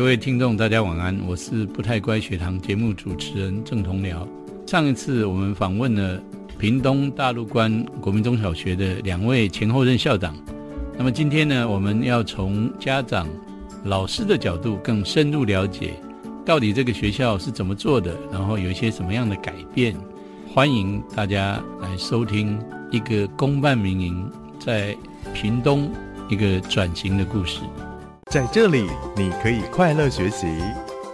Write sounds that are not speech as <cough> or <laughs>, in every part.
各位听众，大家晚安，我是不太乖学堂节目主持人郑同僚。上一次我们访问了屏东大陆关国民中小学的两位前后任校长，那么今天呢，我们要从家长、老师的角度更深入了解，到底这个学校是怎么做的，然后有一些什么样的改变。欢迎大家来收听一个公办民营在屏东一个转型的故事。在这里，你可以快乐学习；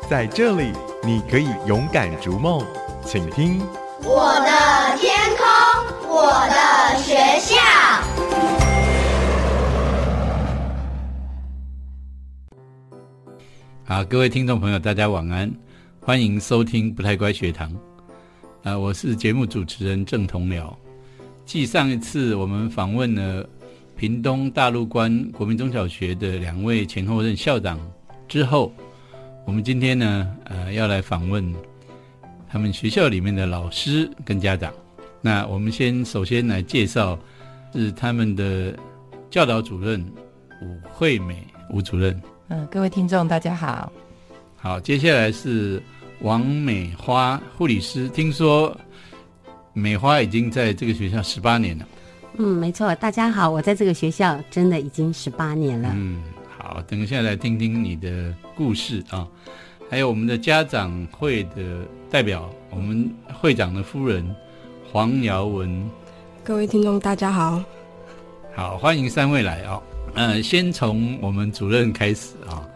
在这里，你可以勇敢逐梦。请听我的天空，我的学校。好，各位听众朋友，大家晚安，欢迎收听不太乖学堂。啊，我是节目主持人郑同僚。继上一次我们访问了。屏东大陆关国民中小学的两位前后任校长之后，我们今天呢，呃，要来访问他们学校里面的老师跟家长。那我们先首先来介绍是他们的教导主任吴惠美吴主任。嗯，各位听众大家好。好，接下来是王美花护理师。听说美花已经在这个学校十八年了。嗯，没错，大家好，我在这个学校真的已经十八年了。嗯，好，等一下来听听你的故事啊，还有我们的家长会的代表，我们会长的夫人黄瑶文。各位听众，大家好，好，欢迎三位来啊。嗯，先从我们主任开始啊。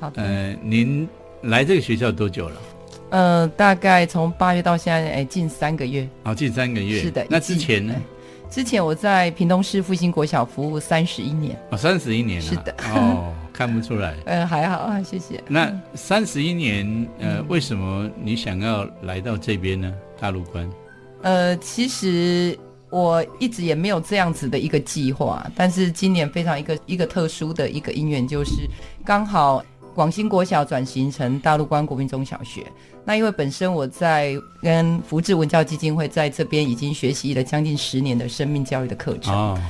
好的。呃，您来这个学校多久了？呃，大概从八月到现在，哎，近三个月。好，近三个月。是的。那之前呢？之前我在屏东市复兴国小服务三十一年，哦，三十一年了，是的，哦，<laughs> 看不出来，嗯，还好啊，谢谢。那三十一年，呃，为什么你想要来到这边呢？大陆关？呃，其实我一直也没有这样子的一个计划，但是今年非常一个一个特殊的一个因缘，就是刚好。广兴国小转型成大陆关国民中小学，那因为本身我在跟福智文教基金会在这边已经学习了将近十年的生命教育的课程，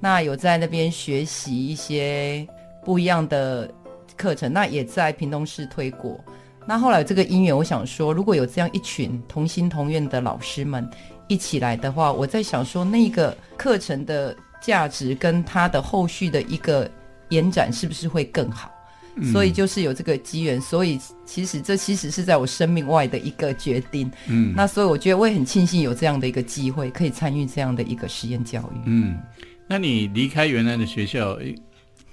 那有在那边学习一些不一样的课程，那也在屏东市推过。那后来这个因缘，我想说，如果有这样一群同心同愿的老师们一起来的话，我在想说，那个课程的价值跟它的后续的一个延展，是不是会更好？所以就是有这个机缘，所以其实这其实是在我生命外的一个决定。嗯，那所以我觉得我也很庆幸有这样的一个机会，可以参与这样的一个实验教育。嗯，那你离开原来的学校，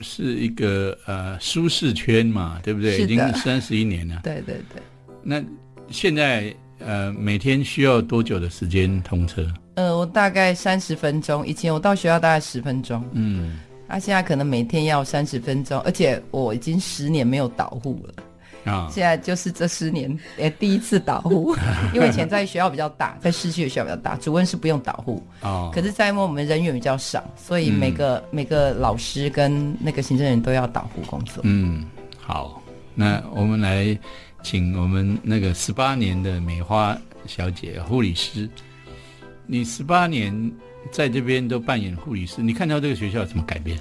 是一个呃舒适圈嘛，对不对？已经三十一年了。对对对。那现在呃每天需要多久的时间通车？呃，我大概三十分钟，以前我到学校大概十分钟。嗯。他现在可能每天要三十分钟，而且我已经十年没有导护了啊！现在就是这十年诶第一次导护，<laughs> 因为以前在学校比较大，在市区的学校比较大，主任是不用导护哦。可是，在我们人员比较少，所以每个每个老师跟那个行政人都要导护工作。嗯，好，那我们来请我们那个十八年的美花小姐护理师，你十八年。在这边都扮演护理师，你看到这个学校有什么改变？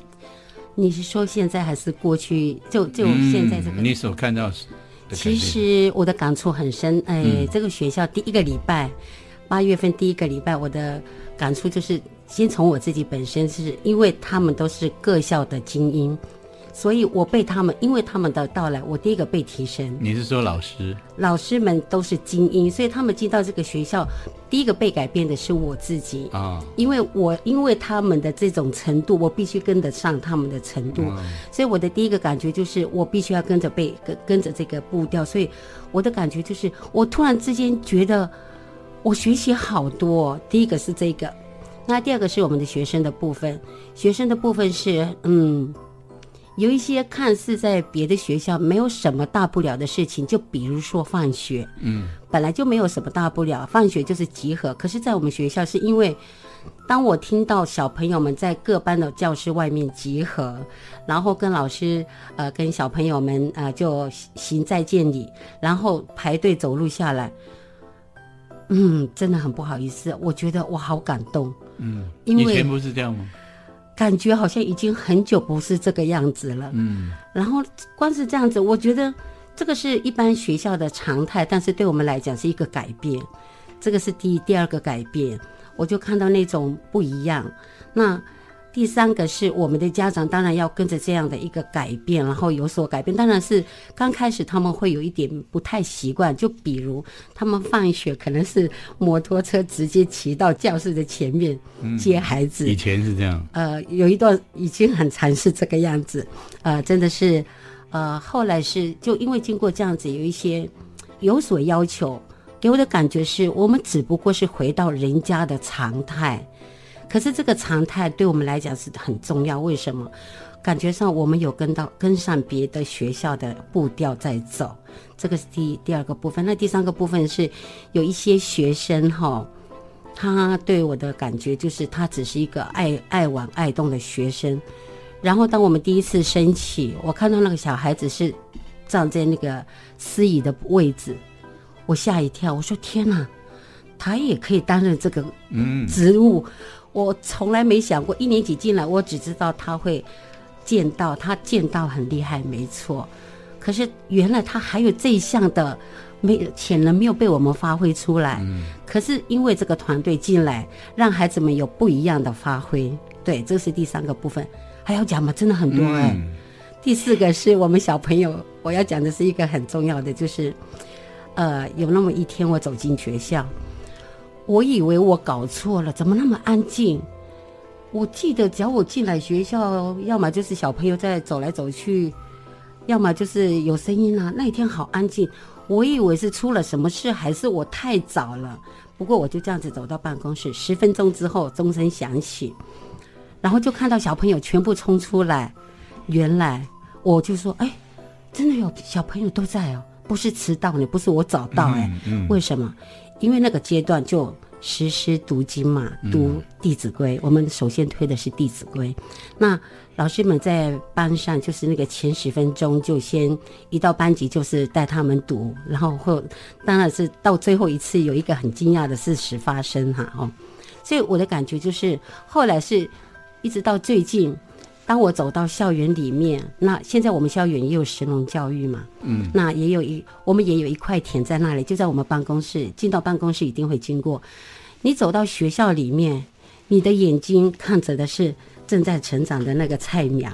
你是说现在还是过去？就就现在这个？你所看到是？其实我的感触很深。哎，这个学校第一个礼拜，八月份第一个礼拜，我的感触就是先从我自己本身，是因为他们都是各校的精英。所以我被他们，因为他们的到来，我第一个被提升。你是说老师？老师们都是精英，所以他们进到这个学校，第一个被改变的是我自己啊。因为我因为他们的这种程度，我必须跟得上他们的程度，所以我的第一个感觉就是我必须要跟着被跟跟着这个步调。所以我的感觉就是，我突然之间觉得我学习好多。第一个是这个，那第二个是我们的学生的部分。学生的部分是嗯。有一些看似在别的学校没有什么大不了的事情，就比如说放学，嗯，本来就没有什么大不了，放学就是集合。可是，在我们学校，是因为当我听到小朋友们在各班的教室外面集合，然后跟老师呃跟小朋友们呃就行再见礼，然后排队走路下来，嗯，真的很不好意思，我觉得我好感动，嗯，因为以前不是这样吗？感觉好像已经很久不是这个样子了。嗯，然后光是这样子，我觉得这个是一般学校的常态，但是对我们来讲是一个改变。这个是第第二个改变，我就看到那种不一样。那第三个是我们的家长当然要跟着这样的一个改变，然后有所改变。当然是刚开始他们会有一点不太习惯，就比如他们放学可能是摩托车直接骑到教室的前面接孩子。以前是这样。呃，有一段已经很长是这个样子。呃，真的是，呃，后来是就因为经过这样子有一些有所要求。给我的感觉是我们只不过是回到人家的常态，可是这个常态对我们来讲是很重要。为什么？感觉上我们有跟到跟上别的学校的步调在走，这个是第第二个部分。那第三个部分是有一些学生哈，他对我的感觉就是他只是一个爱爱玩爱动的学生。然后当我们第一次升起，我看到那个小孩子是站在那个司仪的位置。我吓一跳，我说天哪，他也可以担任这个职务，我从来没想过。一年级进来，我只知道他会剑道，他剑道很厉害，没错。可是原来他还有这一项的没潜能没有被我们发挥出来。可是因为这个团队进来，让孩子们有不一样的发挥。对，这是第三个部分，还要讲吗？真的很多哎。第四个是我们小朋友，我要讲的是一个很重要的，就是。呃，有那么一天，我走进学校，我以为我搞错了，怎么那么安静？我记得，只要我进来学校，要么就是小朋友在走来走去，要么就是有声音啊。那一天好安静，我以为是出了什么事，还是我太早了。不过我就这样子走到办公室，十分钟之后钟声响起，然后就看到小朋友全部冲出来。原来我就说，哎，真的有小朋友都在哦。不是迟到，你不是我早到哎，为什么？因为那个阶段就实施读经嘛，读《弟子规》。我们首先推的是《弟子规》，那老师们在班上就是那个前十分钟就先一到班级就是带他们读，然后或当然是到最后一次有一个很惊讶的事实发生哈哦，所以我的感觉就是后来是一直到最近。当我走到校园里面，那现在我们校园也有神农教育嘛，嗯，那也有一我们也有一块田在那里，就在我们办公室。进到办公室一定会经过。你走到学校里面，你的眼睛看着的是正在成长的那个菜苗，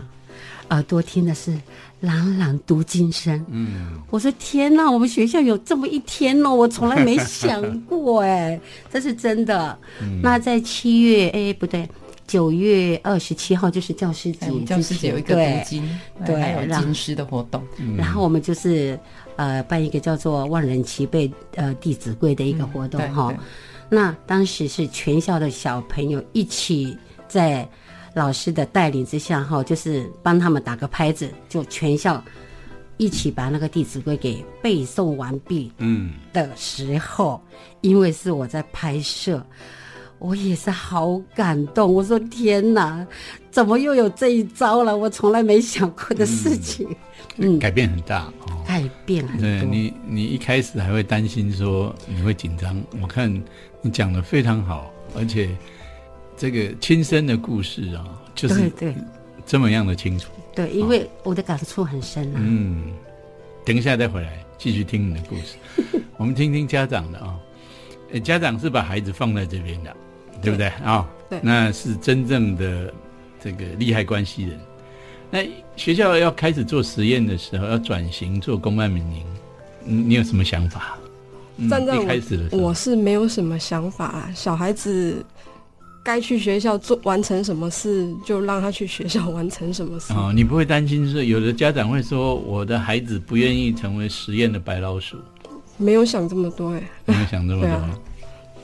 耳朵听的是朗朗读经声。嗯，我说天哪，我们学校有这么一天哦，我从来没想过哎，这是真的。那在七月，哎，不对。九月二十七号就是教师节，教师节有一个读经，对，还有经师的活动。然后我们就是呃办一个叫做“万人齐备”呃《弟子规》的一个活动哈。那当时是全校的小朋友一起在老师的带领之下哈，就是帮他们打个拍子，就全校一起把那个《弟子规》给背诵完毕。嗯，的时候，因为是我在拍摄。我也是好感动，我说天哪，怎么又有这一招了？我从来没想过的事情。嗯，改变很大哦，改变很多。对你，你一开始还会担心说你会紧张，我看你讲的非常好，而且这个亲身的故事啊，就是对这么样的清楚。对，因为我的感触很深啊。嗯，等一下再回来继续听你的故事。<laughs> 我们听听家长的啊，家长是把孩子放在这边的。对不对啊？对，那是真正的这个利害关系人。那学校要开始做实验的时候，要转型做公办民营，你有什么想法？站在开始的时候，我是没有什么想法。小孩子该去学校做完成什么事，就让他去学校完成什么事。哦，你不会担心是，有的家长会说，我的孩子不愿意成为实验的白老鼠。没有想这么多，哎，没有想这么多。<laughs>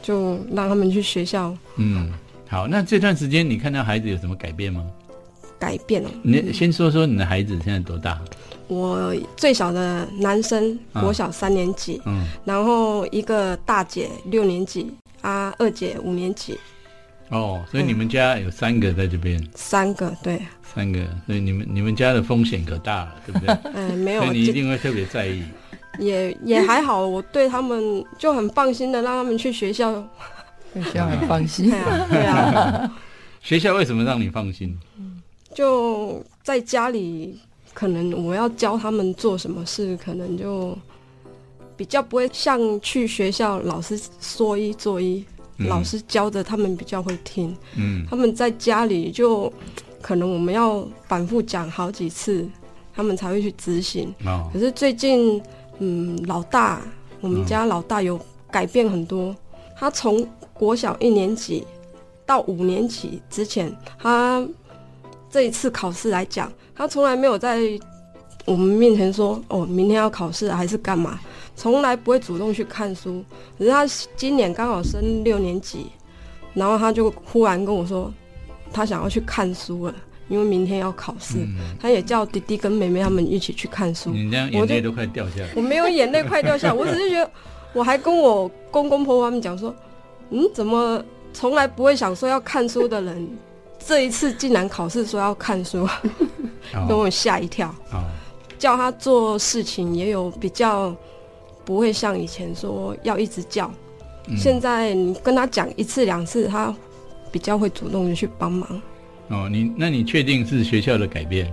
就让他们去学校。嗯，好，那这段时间你看到孩子有什么改变吗？改变了。你先说说你的孩子现在多大？我最小的男生国小三年级，嗯，然后一个大姐六年级，啊，二姐五年级。哦，所以你们家有三个在这边？三个，对。三个，所以你们你们家的风险可大了，对不对？嗯，<laughs> 没有。所以你一定会特别在意。<laughs> 也也还好，我对他们就很放心的，让他们去学校，学校很放心。<laughs> 对啊，<laughs> 学校为什么让你放心？就在家里，可能我要教他们做什么事，可能就比较不会像去学校老师说一做一，老师教的他们比较会听。嗯，他们在家里就可能我们要反复讲好几次，他们才会去执行。哦，可是最近，嗯，老大，我们家老大有改变很多。他从国小一年级到五年级之前，他。这一次考试来讲，他从来没有在我们面前说：“哦，明天要考试还是干嘛？”从来不会主动去看书。可是他今年刚好升六年级，然后他就忽然跟我说，他想要去看书了，因为明天要考试。他也叫弟弟跟妹妹他们一起去看书。你这样眼泪都快掉下来。我没有眼泪快掉下来，<laughs> 我只是觉得，我还跟我公公婆婆他们讲说：“嗯，怎么从来不会想说要看书的人？”这一次竟然考试说要看书，<laughs> 给我吓一跳。叫他做事情也有比较不会像以前说要一直叫，现在你跟他讲一次两次，他比较会主动的去帮忙。哦，你那你确定是学校的改变？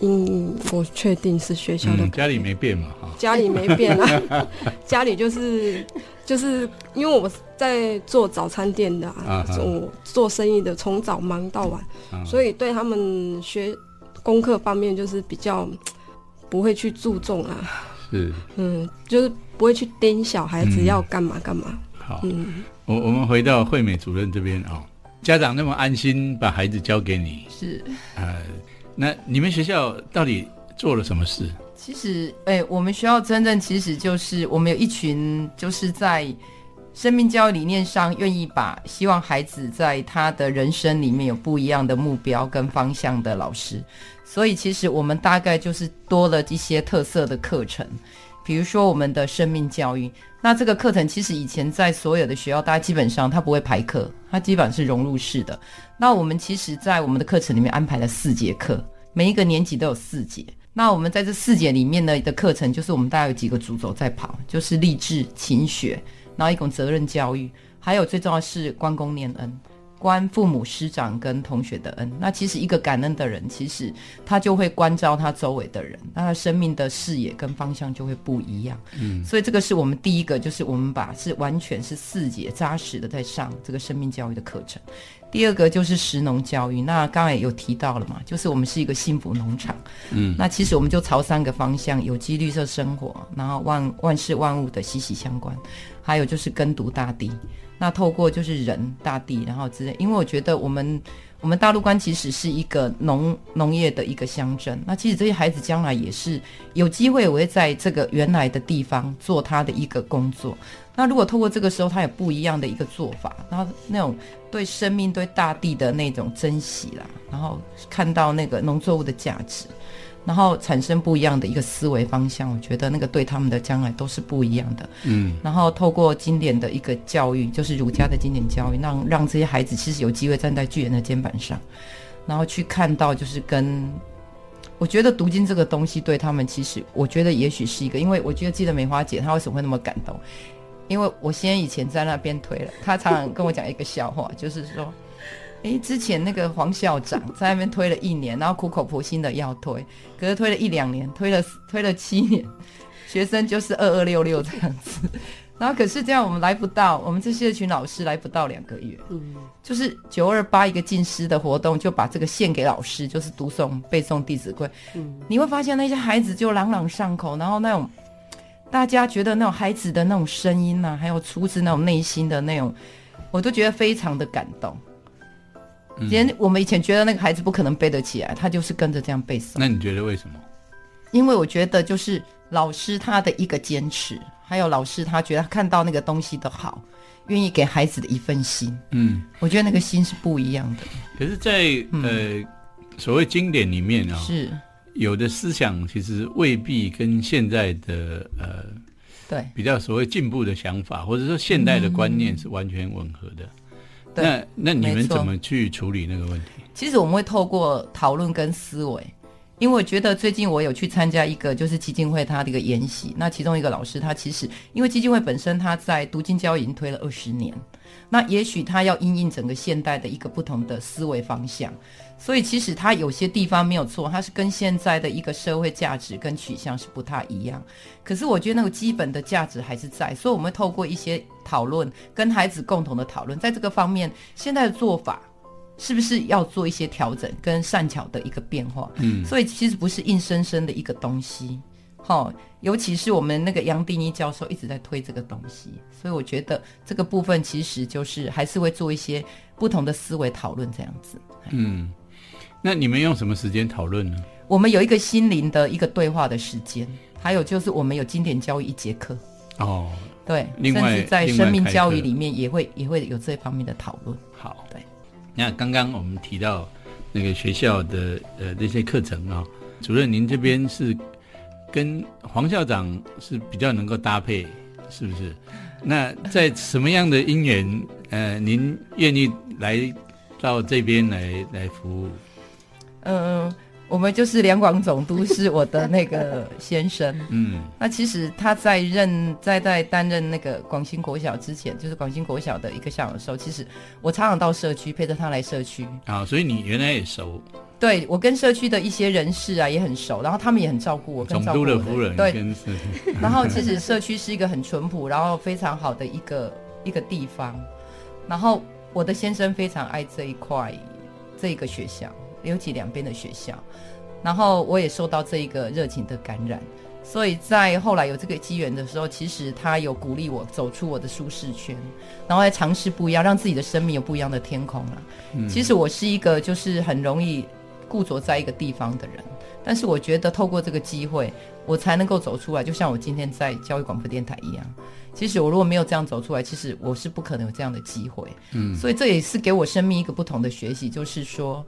嗯，我确定是学校的。家里没变嘛？哈，家里没变啊，<laughs> 家里就是。就是因为我在做早餐店的啊，我做生意的，从早忙到晚，所以对他们学功课方面就是比较不会去注重啊。是，嗯，就是不会去盯小孩子要干嘛干嘛。好，嗯，我我们回到惠美主任这边啊，家长那么安心把孩子交给你，是，呃，那你们学校到底做了什么事？其实，哎，我们学校真正其实就是我们有一群，就是在生命教育理念上愿意把希望孩子在他的人生里面有不一样的目标跟方向的老师。所以，其实我们大概就是多了一些特色的课程，比如说我们的生命教育。那这个课程其实以前在所有的学校，大家基本上它不会排课，它基本上是融入式的。那我们其实，在我们的课程里面安排了四节课，每一个年级都有四节。那我们在这四节里面呢的课程，就是我们大概有几个主轴在跑，就是励志、勤学，然后一种责任教育，还有最重要是关公念恩，关父母师长跟同学的恩。那其实一个感恩的人，其实他就会关照他周围的人，那他生命的视野跟方向就会不一样。嗯，所以这个是我们第一个，就是我们把是完全是四节扎实的在上这个生命教育的课程。第二个就是食农教育，那刚才有提到了嘛，就是我们是一个幸福农场，嗯，那其实我们就朝三个方向：有机绿色生活，然后万万事万物的息息相关，还有就是耕读大地。那透过就是人、大地，然后之类，因为我觉得我们我们大陆关其实是一个农农业的一个乡镇，那其实这些孩子将来也是有机会，我会在这个原来的地方做他的一个工作。那如果透过这个时候，他有不一样的一个做法，然后那种对生命、对大地的那种珍惜啦，然后看到那个农作物的价值，然后产生不一样的一个思维方向，我觉得那个对他们的将来都是不一样的。嗯，然后透过经典的一个教育，就是儒家的经典教育，让让这些孩子其实有机会站在巨人的肩膀上，然后去看到，就是跟我觉得读经这个东西对他们，其实我觉得也许是一个，因为我觉得记得梅花姐她为什么会那么感动。因为我先以前在那边推了，他常常跟我讲一个笑话，就是说，哎，<laughs> 之前那个黄校长在那边推了一年，然后苦口婆心的要推，可是推了一两年，推了推了七年，学生就是二二六六这样子，然后可是这样我们来不到，我们这些群老师来不到两个月，嗯，就是九二八一个进师的活动，就把这个献给老师，就是读诵背诵《弟子规》，嗯，你会发现那些孩子就朗朗上口，然后那种。大家觉得那种孩子的那种声音呐，还有出自那种内心的那种，我都觉得非常的感动。连我们以前觉得那个孩子不可能背得起来，他就是跟着这样背诵。那你觉得为什么？因为我觉得就是老师他的一个坚持，还有老师他觉得看到那个东西的好，愿意给孩子的一份心。嗯，我觉得那个心是不一样的。可是，在呃所谓经典里面啊，是。有的思想其实未必跟现在的呃，对比较所谓进步的想法，或者说现代的观念是完全吻合的。那那你们怎么去处理那个问题？其实我们会透过讨论跟思维，因为我觉得最近我有去参加一个就是基金会它的一个研习，那其中一个老师他其实因为基金会本身他在读经教已经推了二十年，那也许他要因应整个现代的一个不同的思维方向，所以其实它有些地方没有错，它是跟现在的一个社会价值跟取向是不太一样，可是我觉得那个基本的价值还是在，所以我们透过一些讨论跟孩子共同的讨论，在这个方面现在的做法。是不是要做一些调整跟善巧的一个变化？嗯，所以其实不是硬生生的一个东西，好，尤其是我们那个杨定一教授一直在推这个东西，所以我觉得这个部分其实就是还是会做一些不同的思维讨论这样子。嗯，那你们用什么时间讨论呢？我们有一个心灵的一个对话的时间，还有就是我们有经典教育一节课。哦，对，另外在生命教育里面也会也会有这方面的讨论。好，对。那刚刚我们提到那个学校的呃那些课程啊，主任您这边是跟黄校长是比较能够搭配，是不是？那在什么样的因缘呃，您愿意来到这边来来服务？嗯。我们就是两广总督是我的那个先生，<laughs> 嗯，那其实他在任在在担任那个广兴国小之前，就是广兴国小的一个校长的时候，其实我常常到社区陪着他来社区。啊，所以你原来也熟，对我跟社区的一些人士啊也很熟，然后他们也很照顾我跟，总督的夫人对，<laughs> <laughs> 然后其实社区是一个很淳朴，然后非常好的一个一个地方，然后我的先生非常爱这一块这个学校。尤其两边的学校，然后我也受到这一个热情的感染，所以在后来有这个机缘的时候，其实他有鼓励我走出我的舒适圈，然后来尝试不一样，让自己的生命有不一样的天空啊。其实我是一个就是很容易固着在一个地方的人，但是我觉得透过这个机会，我才能够走出来。就像我今天在教育广播电台一样，其实我如果没有这样走出来，其实我是不可能有这样的机会。嗯，所以这也是给我生命一个不同的学习，就是说。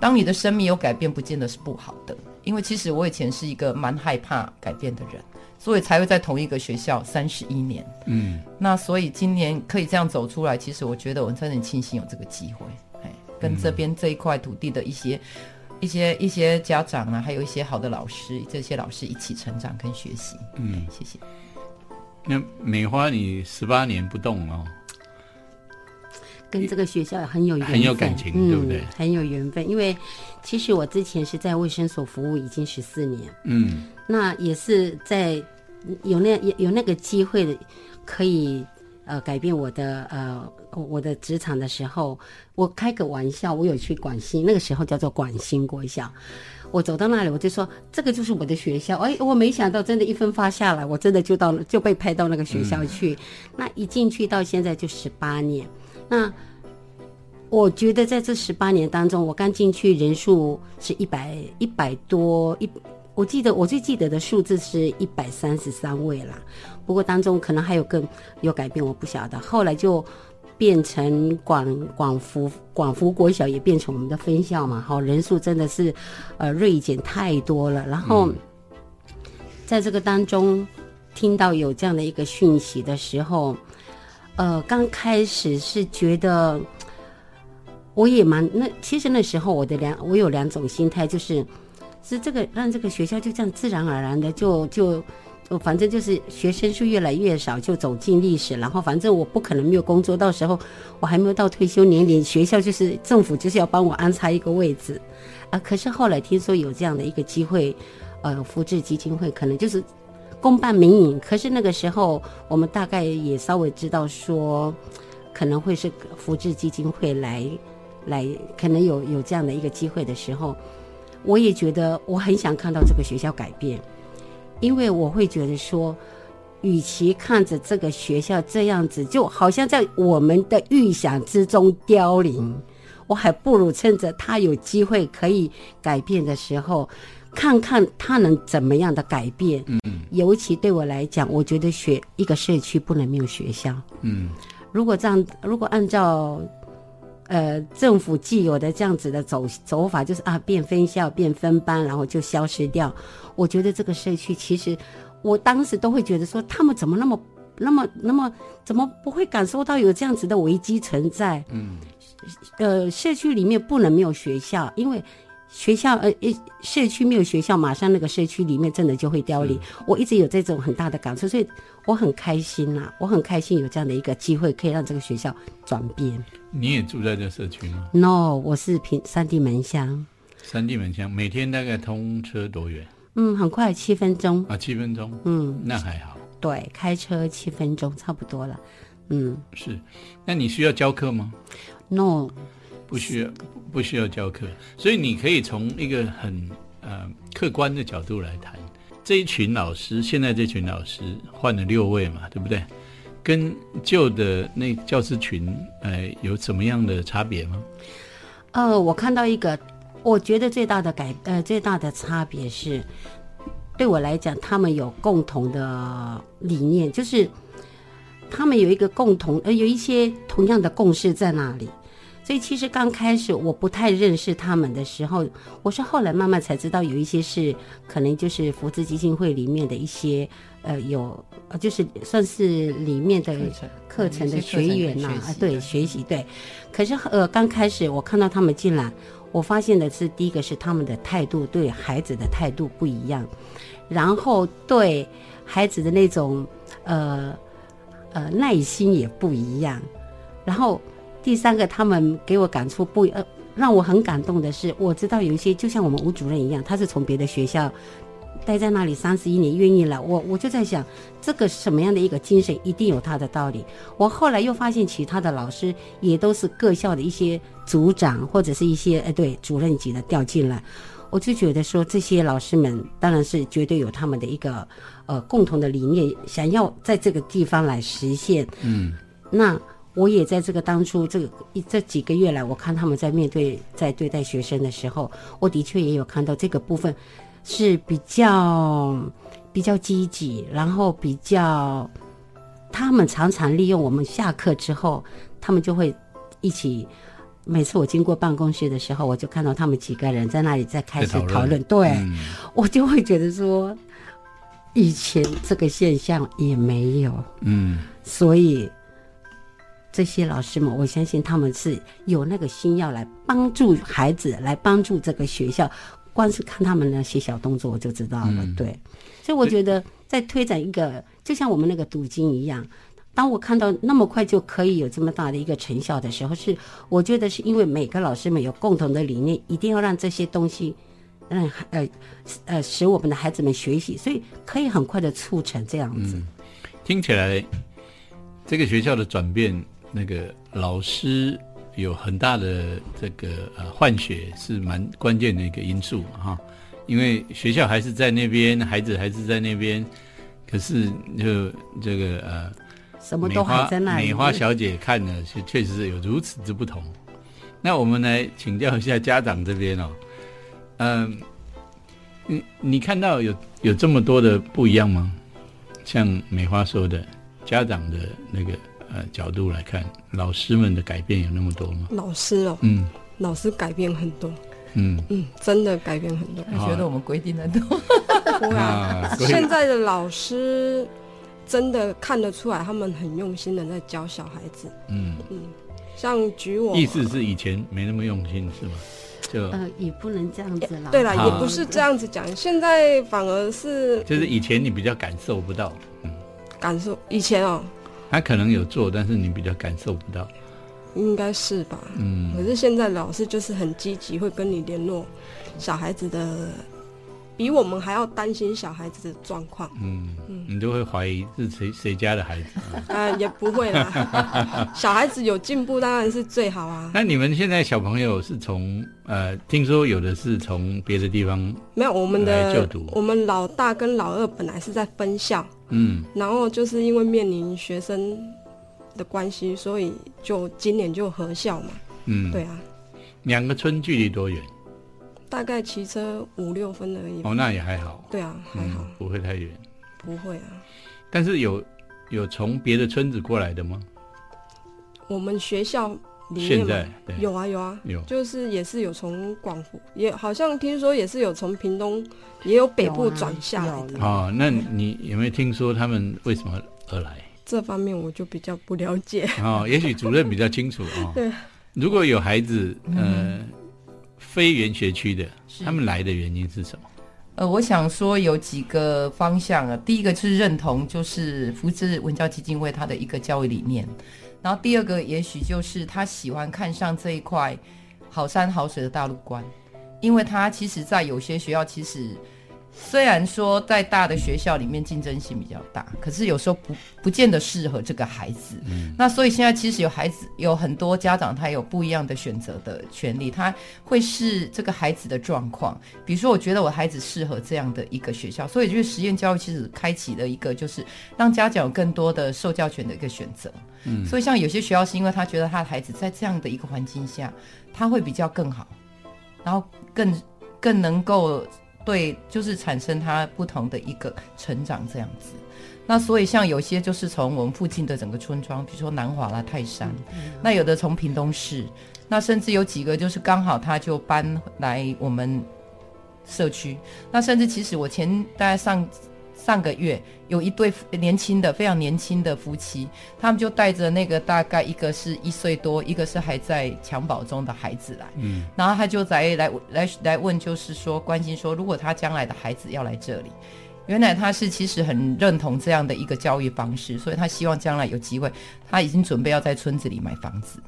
当你的生命有改变，不见得是不好的，因为其实我以前是一个蛮害怕改变的人，所以才会在同一个学校三十一年。嗯，那所以今年可以这样走出来，其实我觉得我真的很庆幸有这个机会，哎，跟这边这一块土地的一些、一些、一些家长啊，还有一些好的老师，这些老师一起成长跟学习。嗯，谢谢。那美花，你十八年不动哦。跟这个学校很有缘分，很有感情，对不对？很有缘分，因为其实我之前是在卫生所服务已经十四年，嗯，那也是在有那有有那个机会可以呃改变我的呃我的职场的时候，我开个玩笑，我有去广西，那个时候叫做广兴国小，我走到那里我就说这个就是我的学校，哎，我没想到真的一分发下来，我真的就到了就被派到那个学校去，那一进去到现在就十八年。那我觉得在这十八年当中，我刚进去人数是一百一百多一，我记得我最记得的数字是一百三十三位啦。不过当中可能还有更有改变，我不晓得。后来就变成广广福广福国小也变成我们的分校嘛，好人数真的是呃锐减太多了。然后在这个当中听到有这样的一个讯息的时候。呃，刚开始是觉得，我也蛮那，其实那时候我的两，我有两种心态，就是，是这个让这个学校就这样自然而然的就就，反正就是学生数越来越少，就走进历史，然后反正我不可能没有工作，到时候我还没有到退休年龄，学校就是政府就是要帮我安插一个位置，啊，可是后来听说有这样的一个机会，呃，福智基金会可能就是。公办民营，可是那个时候我们大概也稍微知道说，可能会是福智基金会来，来可能有有这样的一个机会的时候，我也觉得我很想看到这个学校改变，因为我会觉得说，与其看着这个学校这样子，就好像在我们的预想之中凋零，我还不如趁着他有机会可以改变的时候。看看他能怎么样的改变，嗯，尤其对我来讲，我觉得学一个社区不能没有学校，嗯，如果这样，如果按照，呃，政府既有的这样子的走走法，就是啊，变分校、变分班，然后就消失掉，我觉得这个社区其实，我当时都会觉得说，他们怎么那么、那么、那么，怎么不会感受到有这样子的危机存在？嗯，呃，社区里面不能没有学校，因为。学校呃，社区没有学校，马上那个社区里面真的就会凋零。我一直有这种很大的感触，所以我很开心呐，我很开心有这样的一个机会，可以让这个学校转变。你也住在这社区吗？No，我是平三地门乡。三地门乡每天大概通车多远？嗯，很快，七分钟啊，七分钟。嗯，那还好。对，开车七分钟差不多了。嗯，是。那你需要教课吗？No。不需要，不需要教课，所以你可以从一个很呃客观的角度来谈这一群老师。现在这群老师换了六位嘛，对不对？跟旧的那教师群，呃，有什么样的差别吗？呃，我看到一个，我觉得最大的改，呃，最大的差别是，对我来讲，他们有共同的理念，就是他们有一个共同，呃，有一些同样的共识在那里。所以其实刚开始我不太认识他们的时候，我是后来慢慢才知道有一些是可能就是福资基金会里面的一些呃有呃就是算是里面的课程的学员呐啊对学习对，可是呃刚开始我看到他们进来，我发现的是第一个是他们的态度对孩子的态度不一样，然后对孩子的那种呃呃耐心也不一样，然后。第三个，他们给我感触不呃，让我很感动的是，我知道有一些就像我们吴主任一样，他是从别的学校待在那里三十一年，愿意来。我我就在想，这个什么样的一个精神，一定有他的道理。我后来又发现，其他的老师也都是各校的一些组长或者是一些哎对主任级的调进来，我就觉得说，这些老师们当然是绝对有他们的一个呃共同的理念，想要在这个地方来实现。嗯，那。我也在这个当初这个一这几个月来，我看他们在面对在对待学生的时候，我的确也有看到这个部分是比较比较积极，然后比较他们常常利用我们下课之后，他们就会一起。每次我经过办公室的时候，我就看到他们几个人在那里在开始讨论，对我就会觉得说，以前这个现象也没有，嗯，所以。这些老师们，我相信他们是有那个心要来帮助孩子，来帮助这个学校。光是看他们那些小动作，我就知道了。对，所以我觉得在推展一个，就像我们那个读经一样，当我看到那么快就可以有这么大的一个成效的时候，是我觉得是因为每个老师们有共同的理念，一定要让这些东西让呃呃使我们的孩子们学习，所以可以很快的促成这样子。听起来这个学校的转变。那个老师有很大的这个呃换血是蛮关键的一个因素哈，因为学校还是在那边，孩子还是在那边，可是就这个呃，什么都还在那里。美花小姐看了，确确实是有如此之不同。那我们来请教一下家长这边哦，嗯，你你看到有有这么多的不一样吗？像美花说的，家长的那个。呃，角度来看，老师们的改变有那么多吗？老师哦，嗯，老师改变很多，嗯嗯，真的改变很多。我觉得我们规定的多？<laughs> 不啊，现在的老师真的看得出来，他们很用心的在教小孩子。嗯嗯，像举我意思是以前没那么用心是吗？就呃，也不能这样子啦。对了，也不是这样子讲，现在反而是就是以前你比较感受不到，嗯，感受以前哦。他可能有做，但是你比较感受不到，应该是吧？嗯。可是现在老师就是很积极，会跟你联络小孩子的，比我们还要担心小孩子的状况。嗯嗯，你都会怀疑是谁谁家的孩子？<laughs> 啊，也不会啦。<laughs> 小孩子有进步当然是最好啊。那你们现在小朋友是从呃，听说有的是从别的地方没有我们的就读，我们老大跟老二本来是在分校。嗯，然后就是因为面临学生的关系，所以就今年就合校嘛。嗯，对啊。两个村距离多远？大概骑车五六分而已。哦，那也还好。对啊，还好，不会太远。不会啊。但是有有从别的村子过来的吗？我们学校里面有啊有啊有，就是也是有从广福，也好像听说也是有从屏东。也有北部转下来的哦，那你有没有听说他们为什么而来？这方面我就比较不了解哦。也许主任比较清楚哦。<laughs> 对，如果有孩子呃非原学区的，他们来的原因是什么？呃，我想说有几个方向啊。第一个是认同，就是福智文教基金会它的一个教育理念。然后第二个，也许就是他喜欢看上这一块好山好水的大陆观，因为他其实，在有些学校其实。虽然说在大的学校里面竞争性比较大，可是有时候不不见得适合这个孩子。嗯，那所以现在其实有孩子有很多家长，他有不一样的选择的权利，他会是这个孩子的状况。比如说，我觉得我孩子适合这样的一个学校，所以就是实验教育其实开启了一个就是让家长有更多的受教权的一个选择。嗯，所以像有些学校是因为他觉得他的孩子在这样的一个环境下，他会比较更好，然后更更能够。对，就是产生他不同的一个成长这样子。那所以像有些就是从我们附近的整个村庄，比如说南华啦、泰山，那有的从屏东市，那甚至有几个就是刚好他就搬来我们社区。那甚至其实我前大概上。上个月有一对年轻的、非常年轻的夫妻，他们就带着那个大概一个是一岁多，一个是还在襁褓中的孩子来，嗯，然后他就在来来来问，就是说关心说，如果他将来的孩子要来这里，原来他是其实很认同这样的一个教育方式，所以他希望将来有机会，他已经准备要在村子里买房子，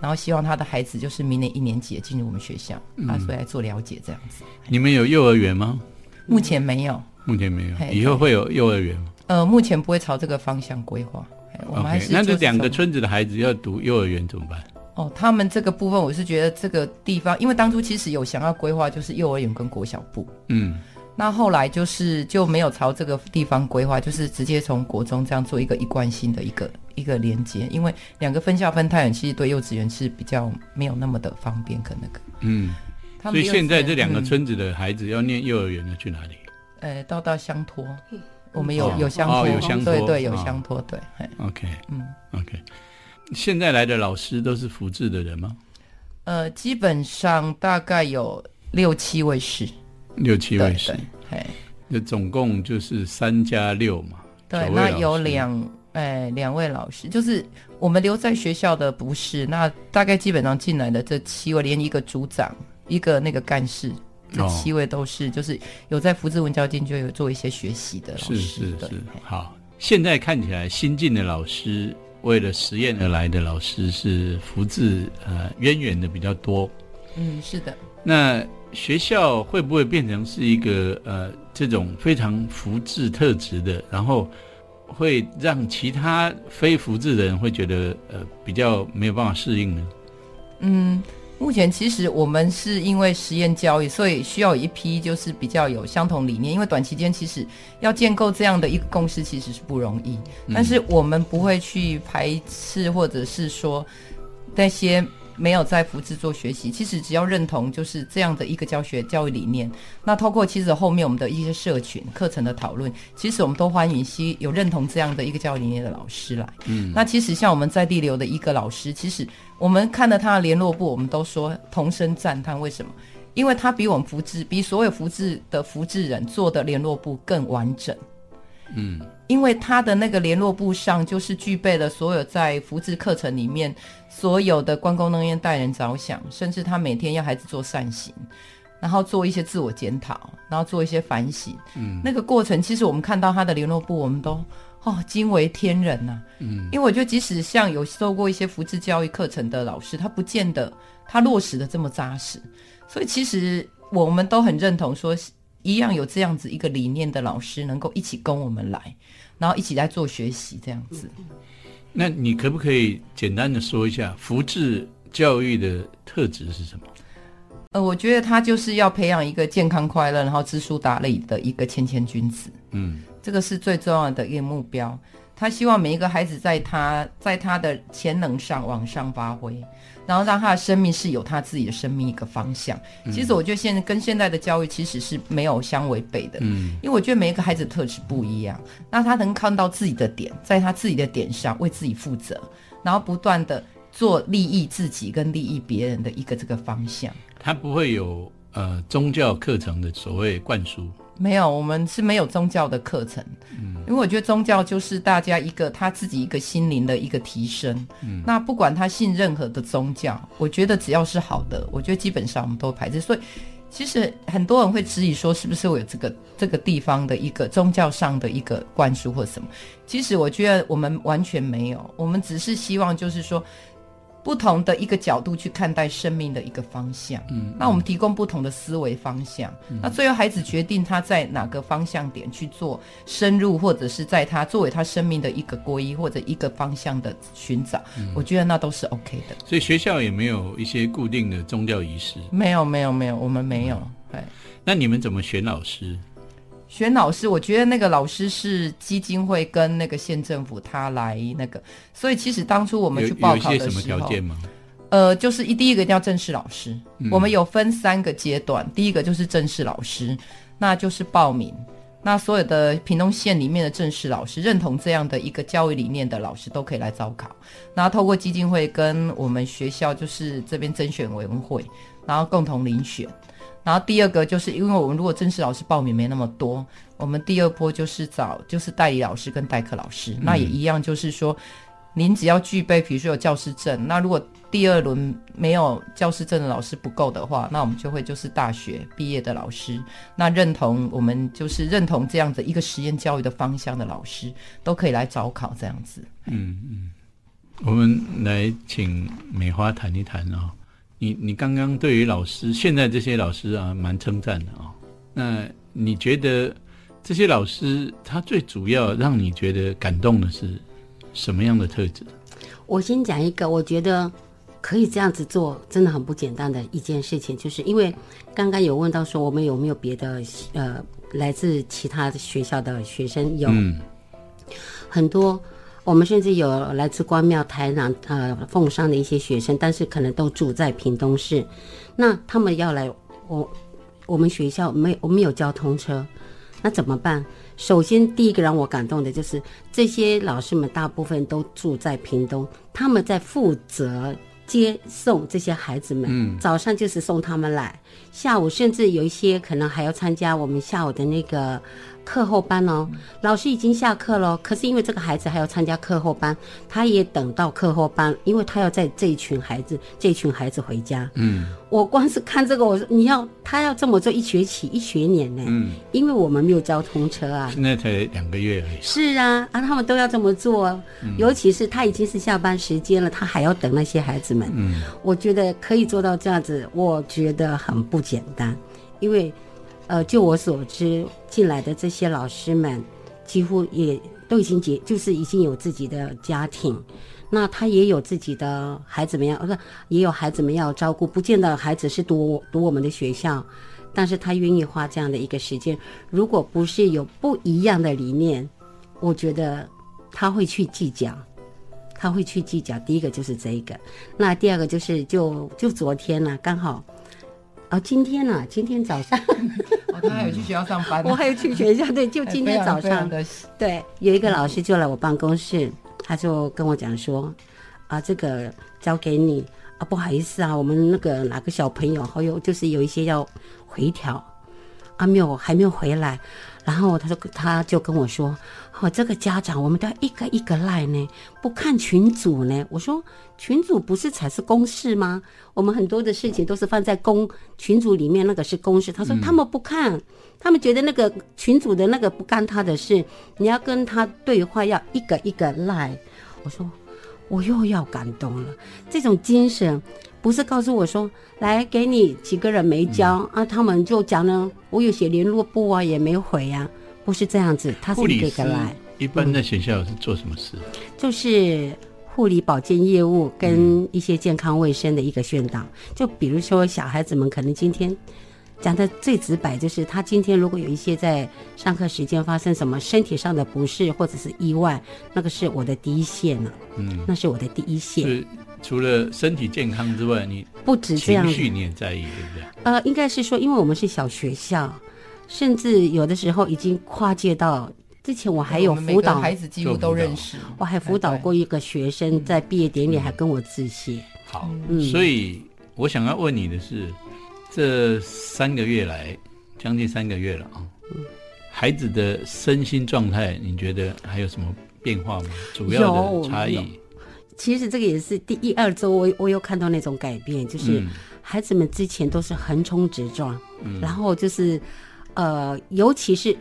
然后希望他的孩子就是明年一年级进入我们学校，啊，所以来做了解这样子。你们有幼儿园吗？目前没有。目前没有，以后会有幼儿园吗？呃，目前不会朝这个方向规划。OK，那这两个村子的孩子要读幼儿园怎么办？哦，他们这个部分，我是觉得这个地方，因为当初其实有想要规划，就是幼儿园跟国小部。嗯，那后来就是就没有朝这个地方规划，就是直接从国中这样做一个一贯性的一个一个连接，因为两个分校分太远，其实对幼稚园是比较没有那么的方便跟那个。嗯，所以现在这两个村子的孩子要念幼儿园的去哪里？呃，道道相托，我们有有相托，有相托，对对，有相托，对。OK，嗯，OK。现在来的老师都是福智的人吗？呃，基本上大概有六七位是，六七位是，哎，那总共就是三加六嘛。对，那有两，哎，两位老师，就是我们留在学校的不是，那大概基本上进来的这七位，连一个组长，一个那个干事。这七位都是，就是有在福智文教进就有做一些学习的老师。是是是，好。现在看起来新进的老师，为了实验而来的老师是福智呃渊源的比较多。嗯，是的。那学校会不会变成是一个呃这种非常福智特质的，然后会让其他非福智的人会觉得呃比较没有办法适应呢？嗯。目前其实我们是因为实验交易，所以需要一批就是比较有相同理念。因为短期间其实要建构这样的一个共识，其实是不容易。但是我们不会去排斥，或者是说那些。没有在福智做学习，其实只要认同就是这样的一个教学教育理念。那透过其实后面我们的一些社群课程的讨论，其实我们都欢迎西有认同这样的一个教育理念的老师来。嗯，那其实像我们在地流的一个老师，其实我们看了他的联络部，我们都说同声赞叹。为什么？因为他比我们福智，比所有福智的福智人做的联络部更完整。嗯，因为他的那个联络部上就是具备了所有在福智课程里面所有的关公能言待人着想，甚至他每天要孩子做善行，然后做一些自我检讨，然后做一些反省。嗯，那个过程其实我们看到他的联络部，我们都哦惊为天人呐。嗯，因为我觉得即使像有受过一些福智教育课程的老师，他不见得他落实的这么扎实，所以其实我们都很认同说。一样有这样子一个理念的老师，能够一起跟我们来，然后一起来做学习，这样子。那你可不可以简单的说一下福智教育的特质是什么？呃，我觉得他就是要培养一个健康快乐，然后知书达理的一个谦谦君子。嗯，这个是最重要的一个目标。他希望每一个孩子在他在他的潜能上往上发挥。然后让他的生命是有他自己的生命一个方向。其实我觉得现在跟现在的教育其实是没有相违背的。嗯，因为我觉得每一个孩子的特质不一样，那他能看到自己的点，在他自己的点上为自己负责，然后不断的做利益自己跟利益别人的一个这个方向。他不会有呃宗教课程的所谓灌输。没有，我们是没有宗教的课程。嗯，因为我觉得宗教就是大家一个他自己一个心灵的一个提升。嗯，那不管他信任何的宗教，我觉得只要是好的，我觉得基本上我们都排斥。所以，其实很多人会质疑说，是不是我有这个这个地方的一个宗教上的一个灌输或什么？其实我觉得我们完全没有，我们只是希望就是说。不同的一个角度去看待生命的一个方向，嗯，那我们提供不同的思维方向，那最后孩子决定他在哪个方向点去做深入，或者是在他作为他生命的一个皈依或者一个方向的寻找，我觉得那都是 OK 的。所以学校也没有一些固定的宗教仪式，没有，没有，没有，我们没有。哎，那你们怎么选老师？选老师，我觉得那个老师是基金会跟那个县政府他来那个，所以其实当初我们去报考的时候，呃，就是一第一个一定要正式老师。我们有分三个阶段，第一个就是正式老师，那就是报名。那所有的屏东县里面的正式老师认同这样的一个教育理念的老师都可以来招考，然后透过基金会跟我们学校就是这边甄选委员会，然后共同遴选。然后第二个就是因为我们如果正式老师报名没那么多，我们第二波就是找就是代理老师跟代课老师，那也一样就是说，您只要具备，比如说有教师证，那如果第二轮没有教师证的老师不够的话，那我们就会就是大学毕业的老师，那认同我们就是认同这样子一个实验教育的方向的老师，都可以来找考这样子。嗯嗯，我们来请美花谈一谈啊。你你刚刚对于老师，现在这些老师啊，蛮称赞的啊。那你觉得这些老师他最主要让你觉得感动的是什么样的特质？我先讲一个，我觉得可以这样子做，真的很不简单的一件事情，就是因为刚刚有问到说我们有没有别的呃来自其他学校的学生有很多。我们甚至有来自关庙、台南、呃凤山的一些学生，但是可能都住在屏东市。那他们要来，我我们学校没我们有交通车，那怎么办？首先第一个让我感动的就是这些老师们大部分都住在屏东，他们在负责接送这些孩子们。嗯，早上就是送他们来，下午甚至有一些可能还要参加我们下午的那个。课后班哦，老师已经下课了，可是因为这个孩子还要参加课后班，他也等到课后班，因为他要在这一群孩子，这一群孩子回家。嗯，我光是看这个，我说你要他要这么做一学期一学年呢。嗯，因为我们没有交通车啊。现在才两个月而已。是啊，啊，他们都要这么做，尤其是他已经是下班时间了，他还要等那些孩子们。嗯，我觉得可以做到这样子，我觉得很不简单，因为。呃，就我所知，进来的这些老师们，几乎也都已经结，就是已经有自己的家庭，那他也有自己的孩子们要，不是也有孩子们要照顾，不见得孩子是读读我们的学校，但是他愿意花这样的一个时间。如果不是有不一样的理念，我觉得他会去计较，他会去计较。第一个就是这一个，那第二个就是就就昨天呢，刚好。哦，今天呢？今天早上，<laughs> 他还有去学校上班。我还有去学校，对，就今天早上。对，有一个老师就来我办公室，他就跟我讲说：“啊，这个交给你啊，不好意思啊，我们那个哪个小朋友还有就是有一些要回调，啊，没有还没有回来。”然后他就，他就跟我说：“哦，这个家长，我们都要一个一个赖呢，不看群组呢。”我说：“群组不是才是公事吗？我们很多的事情都是放在公群组里面，那个是公事。”他说：“他们不看，他们觉得那个群组的那个不干他的事，你要跟他对话，要一个一个赖。”我说：“我又要感动了，这种精神。”不是告诉我说，来给你几个人没交啊？他们就讲呢，我有写联络簿啊，也没回呀。不是这样子，他是一个来。一般在学校是做什么事？就是护理保健业务跟一些健康卫生的一个宣导。就比如说小孩子们可能今天讲的最直白，就是他今天如果有一些在上课时间发生什么身体上的不适或者是意外，那个是我的第一线了。嗯，那是我的第一线。除了身体健康之外，你不止这样，情绪你也在意，对不对？呃，应该是说，因为我们是小学校，甚至有的时候已经跨界到之前，我还有辅导孩子，几乎都认识。我还辅导过一个学生，在毕业典礼还跟我致谢。好，所以我想要问你的是，这三个月来，将近三个月了啊，孩子的身心状态，你觉得还有什么变化吗？主要的差异？其实这个也是第一二周，我我有看到那种改变，就是孩子们之前都是横冲直撞，然后就是呃，尤其是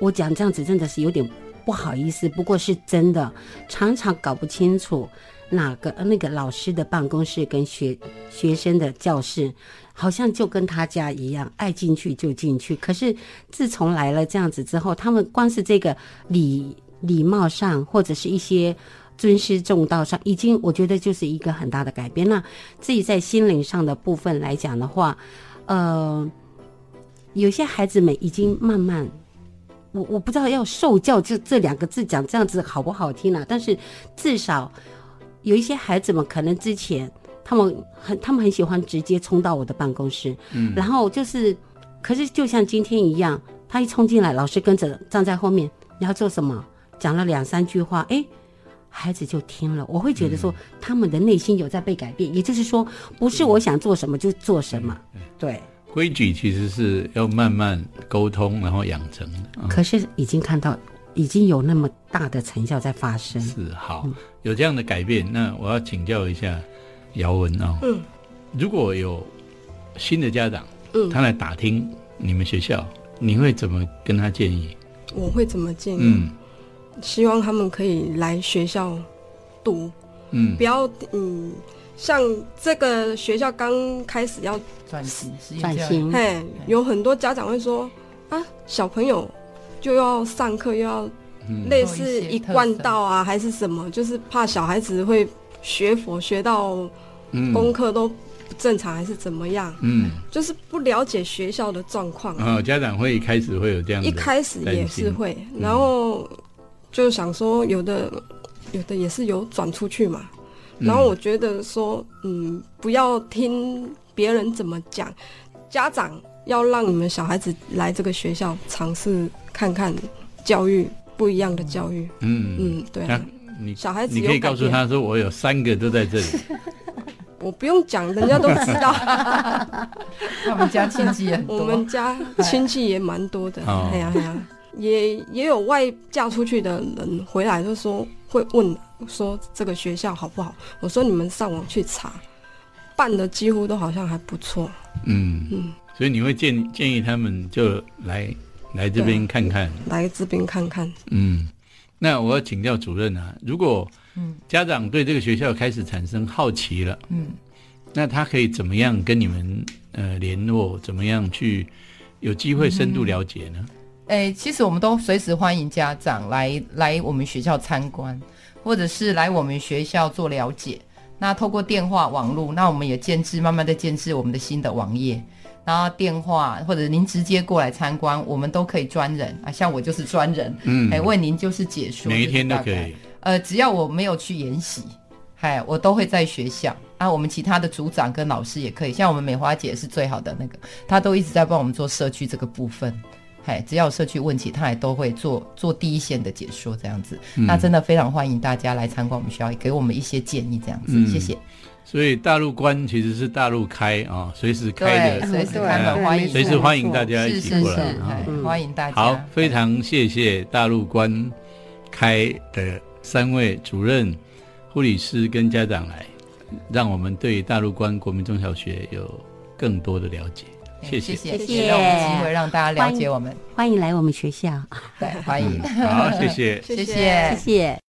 我讲这样子真的是有点不好意思，不过是真的，常常搞不清楚哪个那个老师的办公室跟学学生的教室，好像就跟他家一样，爱进去就进去。可是自从来了这样子之后，他们光是这个礼礼貌上或者是一些。尊师重道上，已经我觉得就是一个很大的改变。那自己在心灵上的部分来讲的话，呃，有些孩子们已经慢慢，我我不知道要受教这这两个字讲这样子好不好听啊？但是至少有一些孩子们可能之前他们很他们很喜欢直接冲到我的办公室，嗯，然后就是，可是就像今天一样，他一冲进来，老师跟着站在后面，你要做什么？讲了两三句话，哎。孩子就听了，我会觉得说他们的内心有在被改变，也就是说，不是我想做什么就做什么。对，规矩其实是要慢慢沟通，然后养成的。可是已经看到已经有那么大的成效在发生。是好，有这样的改变。那我要请教一下姚文啊，嗯，如果有新的家长，嗯，他来打听你们学校，你会怎么跟他建议？我会怎么建议？嗯。希望他们可以来学校读，嗯，不要嗯，像这个学校刚开始要转型，转型，嘿，有很多家长会说啊，小朋友就要上课，又要类似一贯道啊，还是什么，就是怕小孩子会学佛学到功课都不正常，还是怎么样？嗯，就是不了解学校的状况啊。家长会一开始会有这样，一开始也是会，然后。就想说，有的有的也是有转出去嘛，然后我觉得说，嗯，不要听别人怎么讲，家长要让你们小孩子来这个学校尝试看看教育不一样的教育。嗯嗯，对。你小孩子你可以告诉他说，我有三个都在这里。我不用讲，人家都知道。<laughs> 他们家亲戚也多，我们家亲戚也蛮多的。哎呀哎呀。也也有外嫁出去的人回来，就说会问说这个学校好不好？我说你们上网去查，办的几乎都好像还不错。嗯嗯，所以你会建建议他们就来来这边看看，来这边看看。嗯，那我要请教主任啊，如果嗯家长对这个学校开始产生好奇了，嗯，那他可以怎么样跟你们呃联络？怎么样去有机会深度了解呢？诶，其实我们都随时欢迎家长来来我们学校参观，或者是来我们学校做了解。那透过电话、网络，那我们也建制，慢慢的建制我们的新的网页。然后电话或者您直接过来参观，我们都可以专人啊，像我就是专人，嗯，哎，为您就是解说，每一天都可以。呃，只要我没有去研习，嗨，我都会在学校啊。我们其他的组长跟老师也可以，像我们美花姐是最好的那个，她都一直在帮我们做社区这个部分。嘿，只要社区问起，他也都会做做第一线的解说，这样子。那真的非常欢迎大家来参观我们学校，给我们一些建议，这样子。谢谢。所以大陆关其实是大陆开啊，随时开的，随时开门欢迎，随时欢迎大家一起过来欢迎大家。好，非常谢谢大陆关开的三位主任、护理师跟家长来，让我们对大陆关国民中小学有更多的了解。谢谢。谢谢，让我们机会让大家了解我们，欢迎来我们学校，对，欢迎，好，<laughs> 谢谢。谢谢。谢谢。